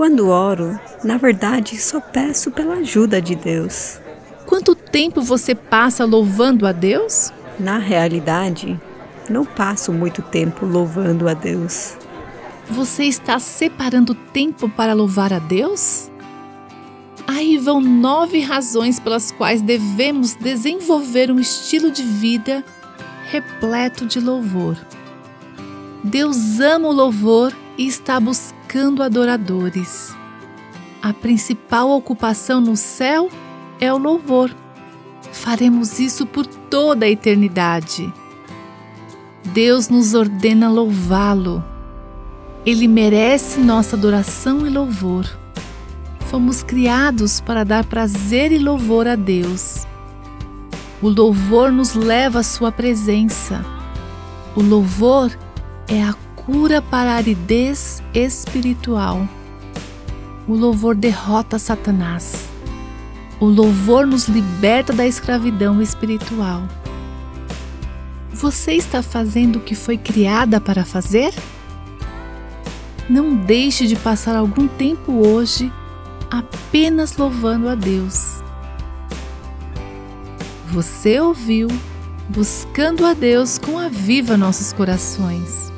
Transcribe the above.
Quando oro, na verdade só peço pela ajuda de Deus. Quanto tempo você passa louvando a Deus? Na realidade, não passo muito tempo louvando a Deus. Você está separando tempo para louvar a Deus? Aí vão nove razões pelas quais devemos desenvolver um estilo de vida repleto de louvor. Deus ama o louvor e está buscando adoradores. A principal ocupação no céu é o louvor. Faremos isso por toda a eternidade. Deus nos ordena louvá-lo. Ele merece nossa adoração e louvor. Fomos criados para dar prazer e louvor a Deus. O louvor nos leva à Sua presença. O louvor é a cura para a aridez espiritual. O louvor derrota Satanás. O louvor nos liberta da escravidão espiritual. Você está fazendo o que foi criada para fazer? Não deixe de passar algum tempo hoje apenas louvando a Deus. Você ouviu Buscando a Deus com a Viva Nossos Corações.